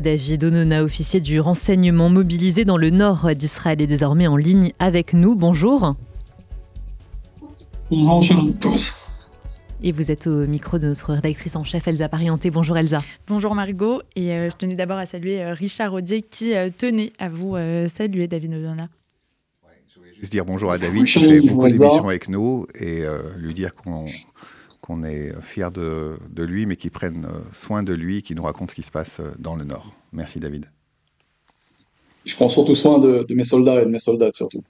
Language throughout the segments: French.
David Onona, officier du renseignement mobilisé dans le nord d'Israël, est désormais en ligne avec nous. Bonjour. Bonjour à tous. Et vous êtes au micro de notre rédactrice en chef Elsa Parienté. Bonjour Elsa. Bonjour Margot. Et euh, je tenais d'abord à saluer euh, Richard Audier qui euh, tenait à vous saluer, David Onona. je voulais juste dire bonjour à David qui fait beaucoup d'émissions avec nous et lui dire qu'on qu'on est fier de, lui, mais qu'il prenne euh, soin de lui, qu'il nous raconte ce qui se passe euh, dans le Nord. Merci David. Je prends surtout soin de, mes soldats et de mes soldates surtout.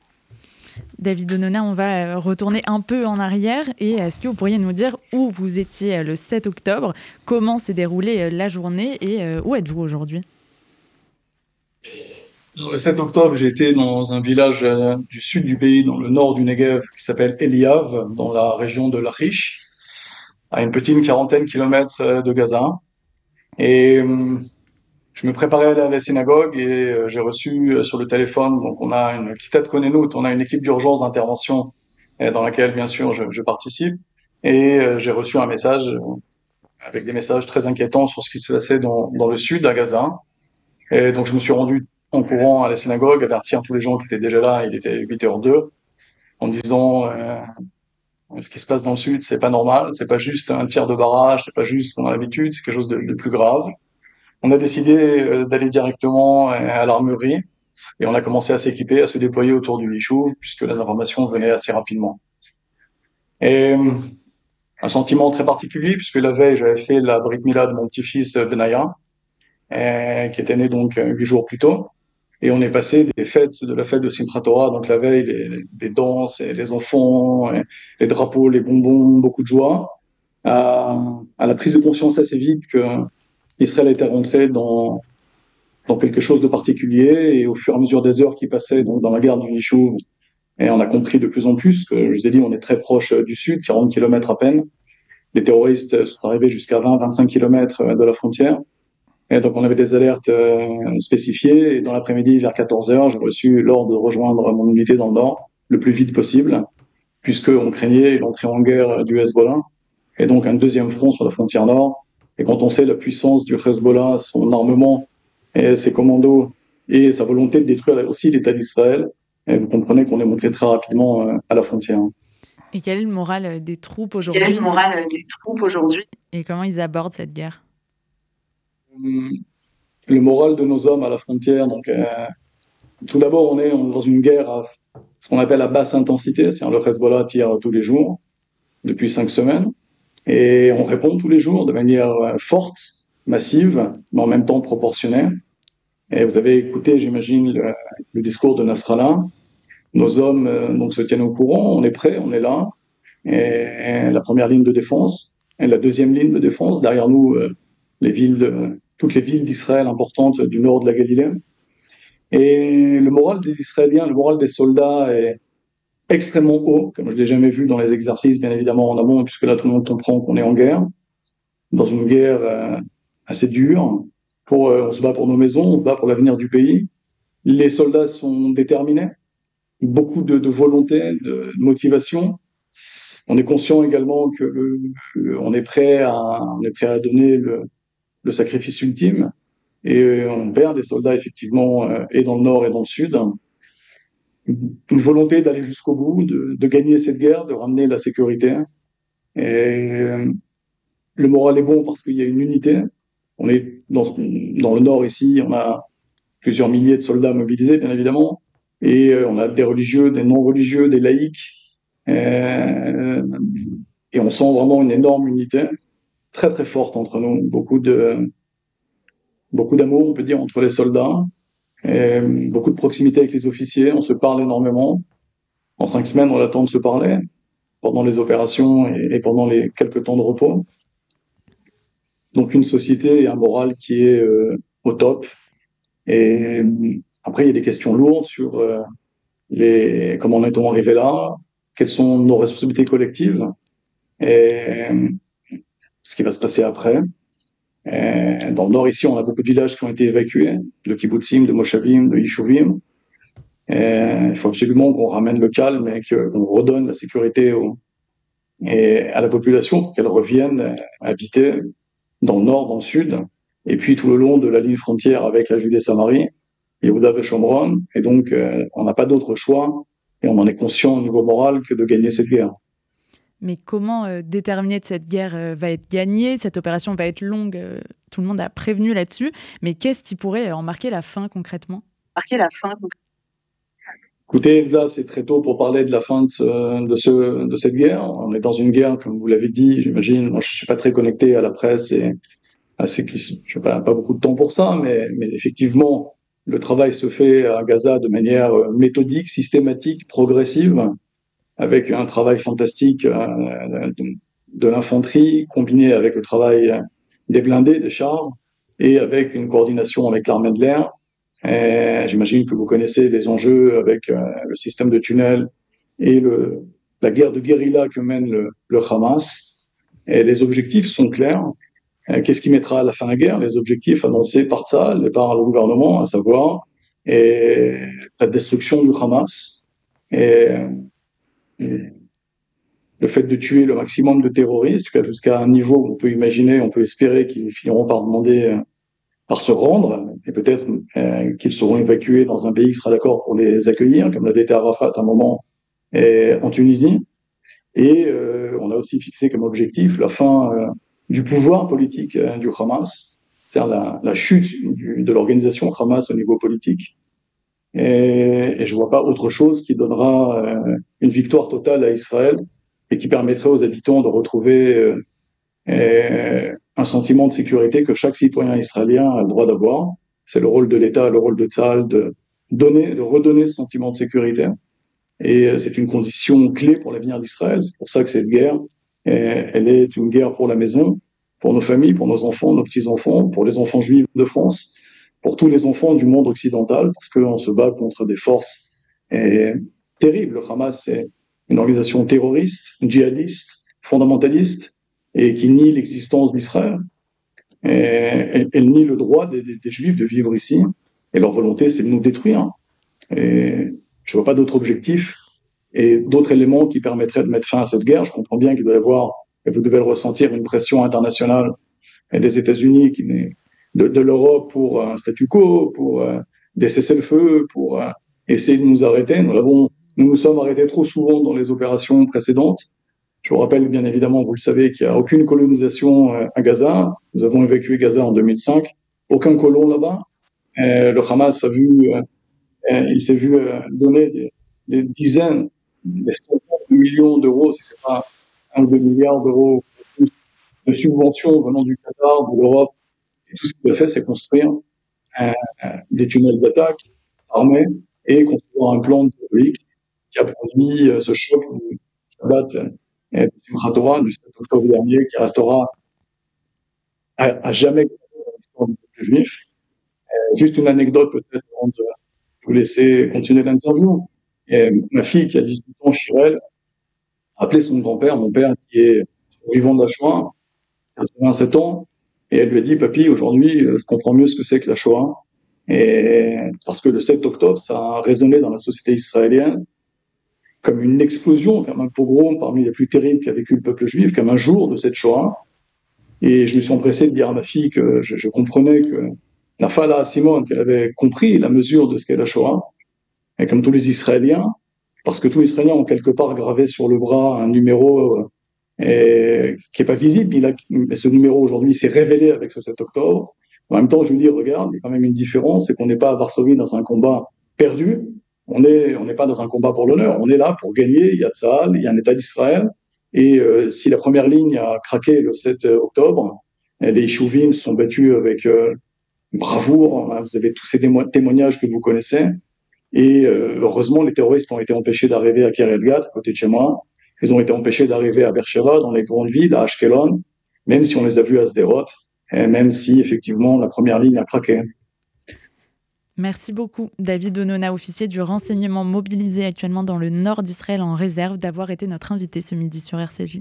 David Donona, on va euh, retourner un peu en arrière et est-ce que vous pourriez nous dire où vous étiez le 7 octobre, comment s'est déroulée la journée? Et où êtes-vous aujourd'hui? Le 7 octobre, j'étais dans un village du sud du pays, dans le nord du Negev, qui s'appelle Eliav, dans la région de Lachish à une petite quarantaine de kilomètres euh, de Gaza. Et euh, je me préparais à aller à la synagogue et euh, j'ai reçu sur le téléphone, donc on a une Kitat Konenut, on a une équipe d'urgence d'intervention dans laquelle bien sûr je, participe. Et j'ai reçu un message avec des messages très inquiétants sur ce qui se passait dans, dans le sud, à Gaza. Et donc je me suis rendu en courant à la synagogue, avertir tous les gens qui étaient déjà là, il était 8h02, en disant ce qui se passe dans le sud, c'est pas normal, c'est pas juste un tir de barrage, c'est pas juste qu'on a l'habitude, c'est quelque chose de, plus grave. On a décidé euh, d'aller directement euh, à l'armurerie et on a commencé à s'équiper, à se déployer autour du Lichou, puisque les informations venaient assez rapidement. Et euh, un sentiment très particulier, puisque la veille, j'avais fait la Brit Mila de mon petit-fils Benaya, qui était né donc huit jours plus tôt. Et on est passé des fêtes, de la fête de Simchat donc la veille, les, les danses, les enfants, les drapeaux, les bonbons, beaucoup de joie, à, la prise de conscience assez vite que Israël était rentré dans, dans quelque chose de particulier. Et au fur et à mesure des heures qui passaient dans la guerre du Nichou, et on a compris de plus en plus que, je vous ai dit, on est très proche du sud, 40 km à peine. Les terroristes sont arrivés jusqu'à 20-25 km de la frontière. Et donc on avait des alertes euh, spécifiées. Et dans l'après-midi, vers 14 heures, j'ai reçu l'ordre de rejoindre mon unité dans le nord le plus vite possible, puisqu'on craignait l'entrée en guerre du Hezbollah. Et donc un deuxième front sur la frontière nord. Et quand on sait la puissance du Hezbollah, son armement et ses commandos et sa volonté de détruire aussi l'État d'Israël, vous comprenez qu'on est monté très rapidement euh, à la frontière. Et quel est le moral des troupes aujourd'hui Quel est le moral des troupes aujourd'hui? Et comment ils abordent cette guerre? Le moral de nos hommes à la frontière. Donc, euh, tout d'abord, on est dans une guerre à ce qu'on appelle à basse intensité, c'est-à-dire le Hezbollah tire tous les jours depuis cinq semaines, et on répond tous les jours de manière euh, forte, massive, mais en même temps proportionnée. Et vous avez écouté, j'imagine, le, discours de Nasrallah. Nos hommes euh, donc se tiennent au courant, on est prêt, on est là. Et, la première ligne de défense, et la deuxième ligne de défense, derrière nous, les villes de, toutes les villes d'Israël importantes du nord de la Galilée. Et le moral des Israéliens, le moral des soldats est extrêmement haut, comme je l'ai jamais vu dans les exercices, bien évidemment en amont, puisque là tout le monde comprend qu'on est en guerre, dans une guerre euh, assez dure. Pour, euh, on se bat pour nos maisons, on se bat pour l'avenir du pays. Les soldats sont déterminés, beaucoup de, volonté, de, motivation. On est conscient également que est est prêt à donner le, le sacrifice ultime. Et euh, on perd des soldats, effectivement, euh, et dans le nord et dans le sud. Une volonté d'aller jusqu'au bout, de, gagner cette guerre, de ramener la sécurité. Et euh, le moral est bon parce qu'il y a une unité. On est dans, dans le nord ici, on a plusieurs milliers de soldats mobilisés, bien évidemment. Et on a des religieux, des non-religieux, des laïcs. Et on sent vraiment une énorme unité très très forte entre nous, beaucoup de beaucoup d'amour, on peut dire, entre les soldats, beaucoup de proximité avec les officiers, on se parle énormément. En cinq semaines, on attend de se parler pendant les opérations et, pendant les quelques temps de repos. Donc une société et un moral qui est euh, au top. Et après, il y a des questions lourdes sur euh, les comment on est arrivé là, quelles sont nos responsabilités collectives? Et ce qui va se passer après. Dans le nord, ici, on a beaucoup de villages qui ont été évacués, de kibbutzim, de moshavim, de yishuvim. Il faut absolument qu'on ramène le calme et qu'on redonne la sécurité à la population pour qu'elle revienne habiter dans le nord, dans le sud. et puis tout le long de la ligne frontière avec la Judée-Samarie, Yehuda et et donc euh, on n'a pas d'autre choix, et on en est conscient au niveau moral que de gagner cette guerre. Mais comment euh, déterminer que cette guerre euh, va être gagnée Cette opération va être longue, tout le monde a prévenu là-dessus, mais qu'est-ce qui pourrait en marquer la fin concrètement? Marquer la fin Écoutez, Elsa, c'est très tôt pour parler de la fin de, ce, de, ce, de cette guerre. On est dans une guerre, comme vous l'avez dit, j'imagine. Moi, je suis pas très connecté à la presse et assez, je n'ai pas, pas beaucoup de temps pour ça, mais, mais effectivement, le travail se fait à Gaza de manière euh, méthodique, systématique, progressive, avec un travail fantastique euh, de l'infanterie combiné avec le travail des blindés, des chars, et avec une coordination avec l'armée de l'air. J'imagine que vous connaissez les enjeux avec euh, le système de tunnels et la guerre de guérilla que mène le, Hamas. Les objectifs sont clairs. Euh, qu'est-ce qui mettra à la fin la guerre? Les objectifs annoncés par Tzal et par le gouvernement, à savoir la destruction du Hamas le fait de tuer le maximum de terroristes jusqu'à un niveau où on peut imaginer, on peut espérer qu'ils finiront par demander, euh, par se rendre et peut-être euh, qu'ils seront évacués dans un pays qui sera d'accord pour les accueillir, comme l'avait été Arafat à un moment en Tunisie. Et on a aussi fixé comme objectif la fin du pouvoir politique euh, du Hamas, c'est-à-dire la, chute de l'organisation Hamas au niveau politique. Et, je vois pas autre chose qui donnera euh, une victoire totale à Israël et qui permettrait aux habitants de retrouver euh, un sentiment de sécurité que chaque citoyen israélien a le droit d'avoir. C'est le rôle de l'État, le rôle de Tzal de donner, de redonner ce sentiment de sécurité. Et c'est une condition clé pour l'avenir d'Israël. C'est pour ça que cette guerre elle est une guerre pour la maison, pour nos familles, pour nos enfants, nos petits-enfants, pour les enfants juifs de France, pour tous les enfants du monde occidental, parce qu'on se bat contre des forces terribles. Le Hamas, c'est une organisation terroriste, djihadiste, fondamentaliste, et qui nie l'existence d'Israël. Elle, nie le droit des, Juifs de vivre ici, et leur volonté, c'est de nous détruire. Je vois pas d'autre objectif et d'autres éléments qui permettraient de mettre fin à cette guerre. Je comprends bien qu'il doit y avoir, et vous devez le ressentir, une pression internationale et des États-Unis, qui de, de l'Europe pour un statu quo, pour euh, des cessez-le-feu, pour euh, essayer de nous arrêter. Nous avons, nous nous sommes arrêtés trop souvent dans les opérations précédentes. Je vous rappelle, bien évidemment, vous le savez, qu'il n'y a aucune colonisation euh, à Gaza. Nous avons évacué Gaza en 2005. Aucun colon là-bas. le Hamas a vu, il s'est vu donner des, des dizaines des centaines de millions d'euros, si c'est pas un ou deux milliards d'euros de subventions venant du Qatar, de l'Europe. Tout ce qu'il a fait, c'est construire euh, des tunnels d'attaque armés et construire un plan de qui a produit euh, ce choc du Shabbat euh, du 7 octobre dernier, qui restera à, jamais dans l'histoire du peuple juif. Euh, juste une anecdote peut-être avant de vous laisser continuer l'interview. Ma fille, qui a 18 ans, Chirel, a appelé son grand-père, mon père, qui est survivant de la Shoah, 87 ans, et elle lui a dit, papy, aujourd'hui, je comprends mieux ce que c'est que la Shoah. Et parce que le 7 octobre, ça a résonné dans la société israélienne comme une explosion, comme un pogrom parmi les plus terribles qu'a vécu le peuple juif, comme un jour de cette Shoah. Et je me suis empressé de dire à ma fille que je, je comprenais que la Fala Simone, qu'elle avait compris la mesure de ce qu'est la Shoah, et comme tous les Israéliens, parce que tous les Israéliens ont quelque part gravé sur le bras un numéro euh, et, qui est pas visible. Il a, ce numéro aujourd'hui s'est révélé avec ce 7 octobre. En même temps, je vous dis, regarde, il y a quand même une différence, c'est qu'on n'est pas à Varsovie dans un combat perdu. On est, on n'est pas dans un combat pour l'honneur. On est là pour gagner. Il y a Tzahal, il y a un État d'Israël. Et euh, si la première ligne a craqué le 7 octobre, les Chouvim se sont battus avec euh, bravoure. Vous avez tous ces témoignages que vous connaissez. Et euh, heureusement, les terroristes ont été empêchés d'arriver à Kiryat Gat, à côté de chez moi. Ils ont été empêchés d'arriver à Beersheba, dans les grandes villes, à Ashkelon, même si on les a vus à Sderot, et même si effectivement la première ligne a craqué. Merci beaucoup, David Onona, officier du renseignement mobilisé actuellement dans le nord d'Israël en réserve, d'avoir été notre invité ce midi sur RCJ.